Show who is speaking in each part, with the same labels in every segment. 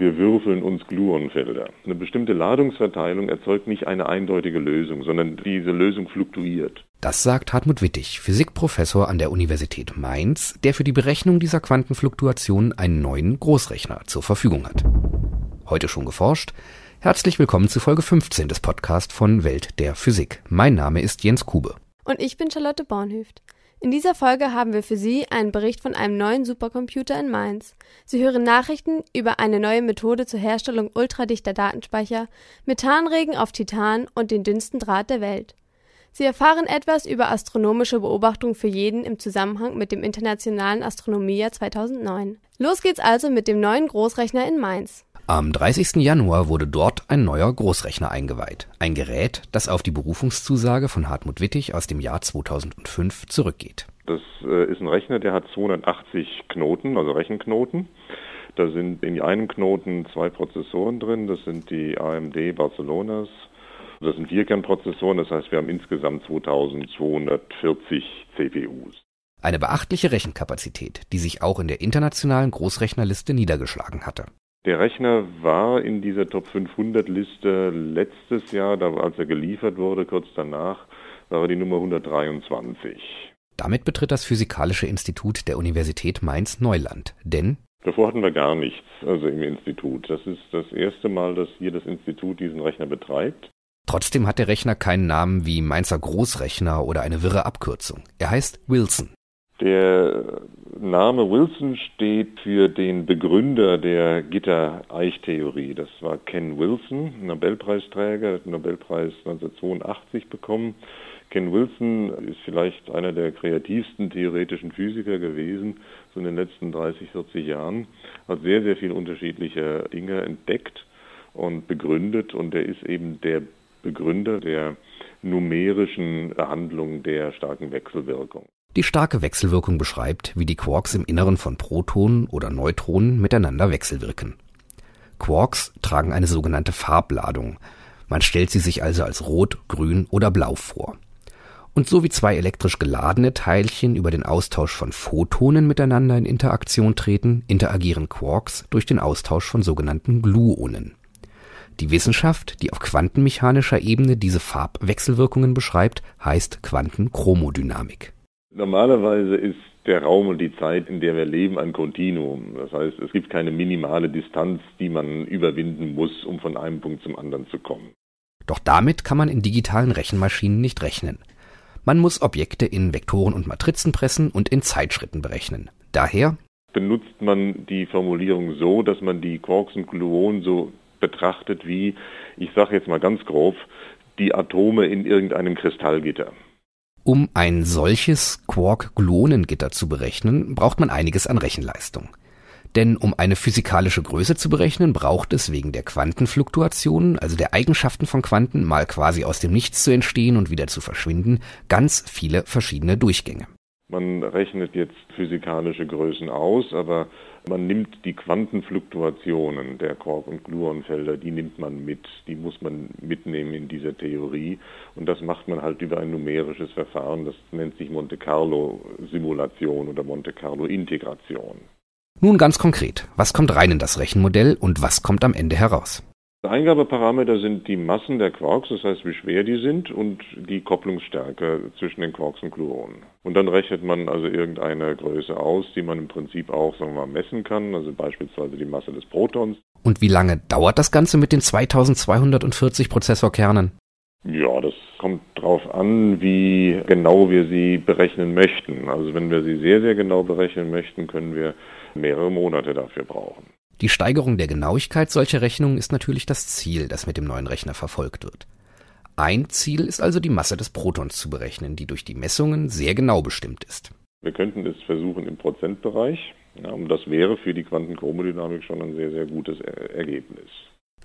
Speaker 1: Wir würfeln uns Gluonfelder. Eine bestimmte Ladungsverteilung erzeugt nicht eine eindeutige Lösung, sondern diese Lösung fluktuiert.
Speaker 2: Das sagt Hartmut Wittig, Physikprofessor an der Universität Mainz, der für die Berechnung dieser Quantenfluktuation einen neuen Großrechner zur Verfügung hat. Heute schon geforscht? Herzlich willkommen zu Folge 15 des Podcasts von Welt der Physik. Mein Name ist Jens Kube.
Speaker 3: Und ich bin Charlotte Bornhöft. In dieser Folge haben wir für Sie einen Bericht von einem neuen Supercomputer in Mainz. Sie hören Nachrichten über eine neue Methode zur Herstellung ultradichter Datenspeicher, Methanregen auf Titan und den dünnsten Draht der Welt. Sie erfahren etwas über astronomische Beobachtungen für jeden im Zusammenhang mit dem Internationalen Astronomiejahr 2009. Los geht's also mit dem neuen Großrechner in Mainz.
Speaker 2: Am 30. Januar wurde dort ein neuer Großrechner eingeweiht. Ein Gerät, das auf die Berufungszusage von Hartmut Wittig aus dem Jahr 2005 zurückgeht.
Speaker 1: Das äh, ist ein Rechner, der hat 280 Knoten, also Rechenknoten. Da sind in einem Knoten zwei Prozessoren drin. Das sind die AMD Barcelonas. Das sind Vierkernprozessoren. Das heißt, wir haben insgesamt 2240 CPUs.
Speaker 2: Eine beachtliche Rechenkapazität, die sich auch in der internationalen Großrechnerliste niedergeschlagen hatte.
Speaker 1: Der Rechner war in dieser Top 500 Liste letztes Jahr, da, als er geliefert wurde, kurz danach, war er die Nummer 123.
Speaker 2: Damit betritt das Physikalische Institut der Universität Mainz Neuland, denn
Speaker 1: Davor hatten wir gar nichts, also im Institut. Das ist das erste Mal, dass hier das Institut diesen Rechner betreibt.
Speaker 2: Trotzdem hat der Rechner keinen Namen wie Mainzer Großrechner oder eine wirre Abkürzung. Er heißt Wilson.
Speaker 1: Der Name Wilson steht für den Begründer der Gitter-Eich-Theorie. Das war Ken Wilson, Nobelpreisträger, hat den Nobelpreis 1982 bekommen. Ken Wilson ist vielleicht einer der kreativsten theoretischen Physiker gewesen, so in den letzten 30, 40 Jahren, hat sehr, sehr viele unterschiedliche Dinge entdeckt und begründet und er ist eben der Begründer der numerischen Behandlung der starken Wechselwirkung.
Speaker 2: Die starke Wechselwirkung beschreibt, wie die Quarks im Inneren von Protonen oder Neutronen miteinander wechselwirken. Quarks tragen eine sogenannte Farbladung. Man stellt sie sich also als rot, grün oder blau vor. Und so wie zwei elektrisch geladene Teilchen über den Austausch von Photonen miteinander in Interaktion treten, interagieren Quarks durch den Austausch von sogenannten Gluonen. Die Wissenschaft, die auf quantenmechanischer Ebene diese Farbwechselwirkungen beschreibt, heißt Quantenchromodynamik.
Speaker 1: Normalerweise ist der Raum und die Zeit, in der wir leben, ein Kontinuum. Das heißt, es gibt keine minimale Distanz, die man überwinden muss, um von einem Punkt zum anderen zu kommen.
Speaker 2: Doch damit kann man in digitalen Rechenmaschinen nicht rechnen. Man muss Objekte in Vektoren und Matrizen pressen und in Zeitschritten berechnen. Daher
Speaker 1: benutzt man die Formulierung so, dass man die Quarks und Gluonen so betrachtet wie, ich sage jetzt mal ganz grob, die Atome in irgendeinem Kristallgitter.
Speaker 2: Um ein solches Quark-Gluonengitter zu berechnen, braucht man einiges an Rechenleistung. Denn um eine physikalische Größe zu berechnen, braucht es wegen der Quantenfluktuationen, also der Eigenschaften von Quanten, mal quasi aus dem Nichts zu entstehen und wieder zu verschwinden, ganz viele verschiedene Durchgänge.
Speaker 1: Man rechnet jetzt physikalische Größen aus, aber man nimmt die Quantenfluktuationen der Quark- und Gluonfelder, die nimmt man mit, die muss man mitnehmen in dieser Theorie und das macht man halt über ein numerisches Verfahren, das nennt sich Monte Carlo Simulation oder Monte Carlo Integration.
Speaker 2: Nun ganz konkret, was kommt rein in das Rechenmodell und was kommt am Ende heraus?
Speaker 1: Eingabeparameter sind die Massen der Quarks, das heißt, wie schwer die sind, und die Kopplungsstärke zwischen den Quarks und Gluonen. Und dann rechnet man also irgendeine Größe aus, die man im Prinzip auch sagen wir mal, messen kann, also beispielsweise die Masse des Protons.
Speaker 2: Und wie lange dauert das Ganze mit den 2240 Prozessorkernen?
Speaker 1: Ja, das kommt darauf an, wie genau wir sie berechnen möchten. Also wenn wir sie sehr, sehr genau berechnen möchten, können wir mehrere Monate dafür brauchen.
Speaker 2: Die Steigerung der Genauigkeit solcher Rechnungen ist natürlich das Ziel, das mit dem neuen Rechner verfolgt wird. Ein Ziel ist also die Masse des Protons zu berechnen, die durch die Messungen sehr genau bestimmt ist.
Speaker 1: Wir könnten es versuchen im Prozentbereich, ja, und das wäre für die Quantenchromodynamik schon ein sehr, sehr gutes Ergebnis.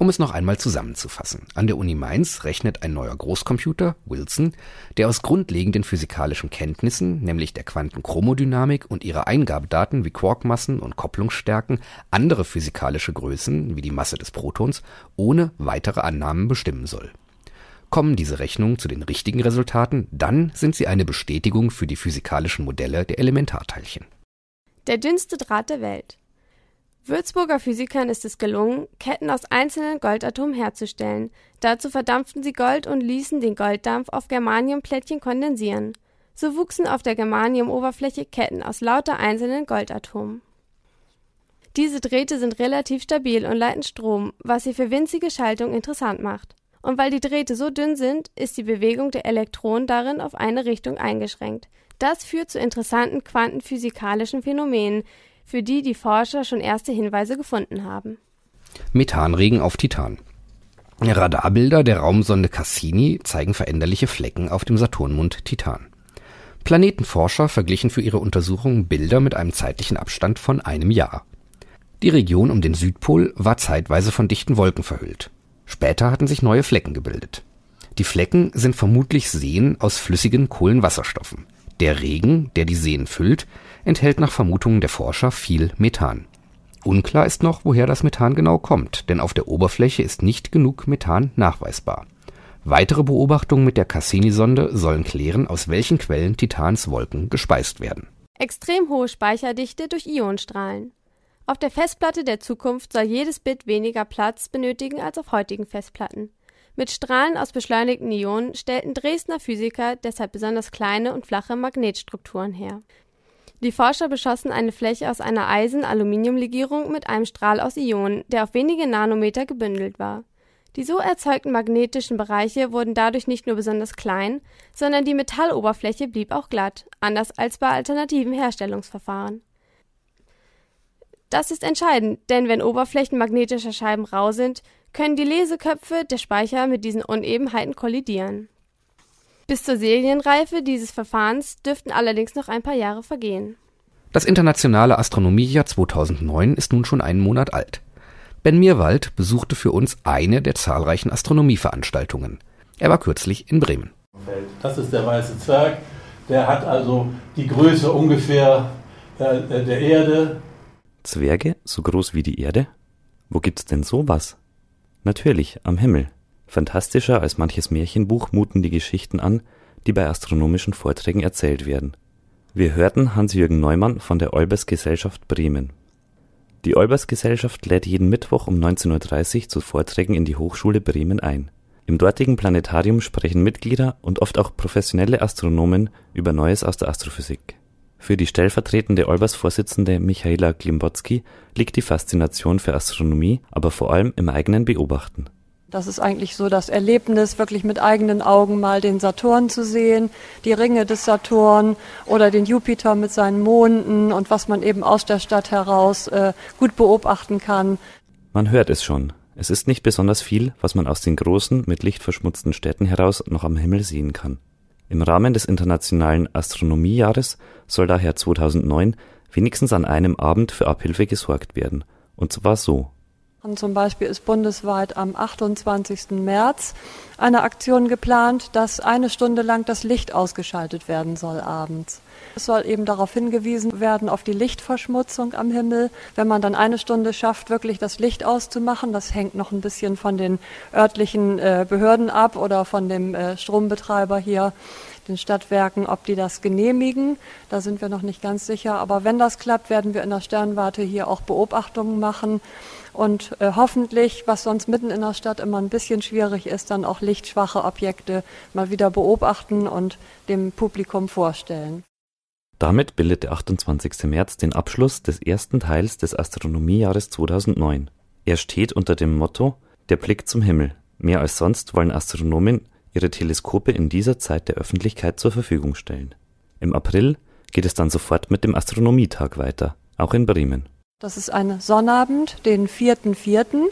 Speaker 2: Um es noch einmal zusammenzufassen. An der Uni Mainz rechnet ein neuer Großcomputer, Wilson, der aus grundlegenden physikalischen Kenntnissen, nämlich der Quantenchromodynamik und ihrer Eingabedaten wie Quarkmassen und Kopplungsstärken, andere physikalische Größen wie die Masse des Protons ohne weitere Annahmen bestimmen soll. Kommen diese Rechnungen zu den richtigen Resultaten, dann sind sie eine Bestätigung für die physikalischen Modelle der Elementarteilchen.
Speaker 3: Der dünnste Draht der Welt. Würzburger Physikern ist es gelungen, Ketten aus einzelnen Goldatomen herzustellen. Dazu verdampften sie Gold und ließen den Golddampf auf Germaniumplättchen kondensieren. So wuchsen auf der Germaniumoberfläche Ketten aus lauter einzelnen Goldatomen. Diese Drähte sind relativ stabil und leiten Strom, was sie für winzige Schaltungen interessant macht. Und weil die Drähte so dünn sind, ist die Bewegung der Elektronen darin auf eine Richtung eingeschränkt. Das führt zu interessanten quantenphysikalischen Phänomenen, für die die Forscher schon erste Hinweise gefunden haben.
Speaker 2: Methanregen auf Titan. Radarbilder der Raumsonde Cassini zeigen veränderliche Flecken auf dem Saturnmond Titan. Planetenforscher verglichen für ihre Untersuchungen Bilder mit einem zeitlichen Abstand von einem Jahr. Die Region um den Südpol war zeitweise von dichten Wolken verhüllt. Später hatten sich neue Flecken gebildet. Die Flecken sind vermutlich Seen aus flüssigen Kohlenwasserstoffen. Der Regen, der die Seen füllt, enthält nach Vermutungen der Forscher viel Methan. Unklar ist noch, woher das Methan genau kommt, denn auf der Oberfläche ist nicht genug Methan nachweisbar. Weitere Beobachtungen mit der Cassini-Sonde sollen klären, aus welchen Quellen Titans Wolken gespeist werden.
Speaker 3: Extrem hohe Speicherdichte durch Ionenstrahlen. Auf der Festplatte der Zukunft soll jedes Bit weniger Platz benötigen als auf heutigen Festplatten. Mit Strahlen aus beschleunigten Ionen stellten Dresdner Physiker deshalb besonders kleine und flache Magnetstrukturen her. Die Forscher beschossen eine Fläche aus einer Eisen-Aluminium-Legierung mit einem Strahl aus Ionen, der auf wenige Nanometer gebündelt war. Die so erzeugten magnetischen Bereiche wurden dadurch nicht nur besonders klein, sondern die Metalloberfläche blieb auch glatt, anders als bei alternativen Herstellungsverfahren. Das ist entscheidend, denn wenn Oberflächen magnetischer Scheiben rau sind, können die Leseköpfe der Speicher mit diesen Unebenheiten kollidieren. Bis zur Serienreife dieses Verfahrens dürften allerdings noch ein paar Jahre vergehen.
Speaker 2: Das internationale Astronomiejahr 2009 ist nun schon einen Monat alt. Ben Mirwald besuchte für uns eine der zahlreichen Astronomieveranstaltungen. Er war kürzlich in Bremen.
Speaker 4: Das ist der weiße Zwerg. Der hat also die Größe ungefähr äh, der Erde,
Speaker 5: Zwerge so groß wie die Erde? Wo gibt's denn sowas? Natürlich, am Himmel. Fantastischer als manches Märchenbuch muten die Geschichten an, die bei astronomischen Vorträgen erzählt werden. Wir hörten Hans-Jürgen Neumann von der Olbers Gesellschaft Bremen. Die Olbers Gesellschaft lädt jeden Mittwoch um 19.30 Uhr zu Vorträgen in die Hochschule Bremen ein. Im dortigen Planetarium sprechen Mitglieder und oft auch professionelle Astronomen über Neues aus der Astrophysik. Für die stellvertretende Olbers-Vorsitzende Michaela Glimbotzky liegt die Faszination für Astronomie aber vor allem im eigenen Beobachten.
Speaker 6: Das ist eigentlich so das Erlebnis, wirklich mit eigenen Augen mal den Saturn zu sehen, die Ringe des Saturn oder den Jupiter mit seinen Monden und was man eben aus der Stadt heraus äh, gut beobachten kann.
Speaker 5: Man hört es schon. Es ist nicht besonders viel, was man aus den großen, mit Licht verschmutzten Städten heraus noch am Himmel sehen kann. Im Rahmen des Internationalen Astronomiejahres soll daher 2009 wenigstens an einem Abend für Abhilfe gesorgt werden, und zwar so
Speaker 6: zum Beispiel ist bundesweit am 28. März eine Aktion geplant, dass eine Stunde lang das Licht ausgeschaltet werden soll abends. Es soll eben darauf hingewiesen werden, auf die Lichtverschmutzung am Himmel. Wenn man dann eine Stunde schafft, wirklich das Licht auszumachen, das hängt noch ein bisschen von den örtlichen äh, Behörden ab oder von dem äh, Strombetreiber hier, den Stadtwerken, ob die das genehmigen. Da sind wir noch nicht ganz sicher. Aber wenn das klappt, werden wir in der Sternwarte hier auch Beobachtungen machen und äh, hoffentlich, was sonst mitten in der Stadt immer ein bisschen schwierig ist, dann auch lichtschwache Objekte mal wieder beobachten und dem Publikum vorstellen.
Speaker 5: Damit bildet der 28. März den Abschluss des ersten Teils des Astronomiejahres 2009. Er steht unter dem Motto Der Blick zum Himmel. Mehr als sonst wollen Astronomen ihre Teleskope in dieser Zeit der Öffentlichkeit zur Verfügung stellen. Im April geht es dann sofort mit dem Astronomietag weiter, auch in Bremen.
Speaker 6: Das ist ein Sonnabend, den 4.4.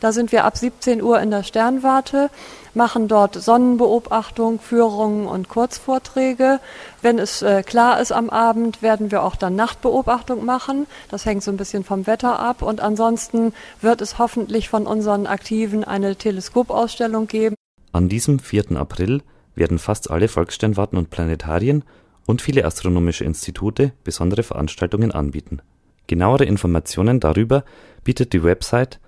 Speaker 6: Da sind wir ab 17 Uhr in der Sternwarte, machen dort Sonnenbeobachtung, Führungen und Kurzvorträge. Wenn es äh, klar ist am Abend, werden wir auch dann Nachtbeobachtung machen. Das hängt so ein bisschen vom Wetter ab. Und ansonsten wird es hoffentlich von unseren Aktiven eine Teleskopausstellung geben.
Speaker 5: An diesem 4. April werden fast alle Volkssternwarten und Planetarien und viele astronomische Institute besondere Veranstaltungen anbieten Genauere Informationen darüber bietet die Website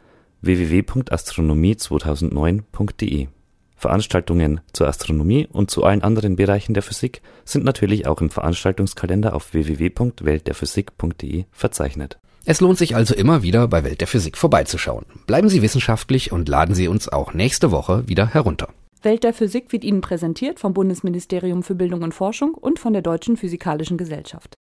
Speaker 5: www.astronomie2009.de. Veranstaltungen zur Astronomie und zu allen anderen Bereichen der Physik sind natürlich auch im Veranstaltungskalender auf www.weltderphysik.de verzeichnet
Speaker 2: Es lohnt sich also immer wieder bei Welt der Physik vorbeizuschauen. Bleiben Sie wissenschaftlich und laden Sie uns auch nächste Woche wieder herunter.
Speaker 7: Welt der Physik wird Ihnen präsentiert vom Bundesministerium für Bildung und Forschung und von der Deutschen Physikalischen Gesellschaft.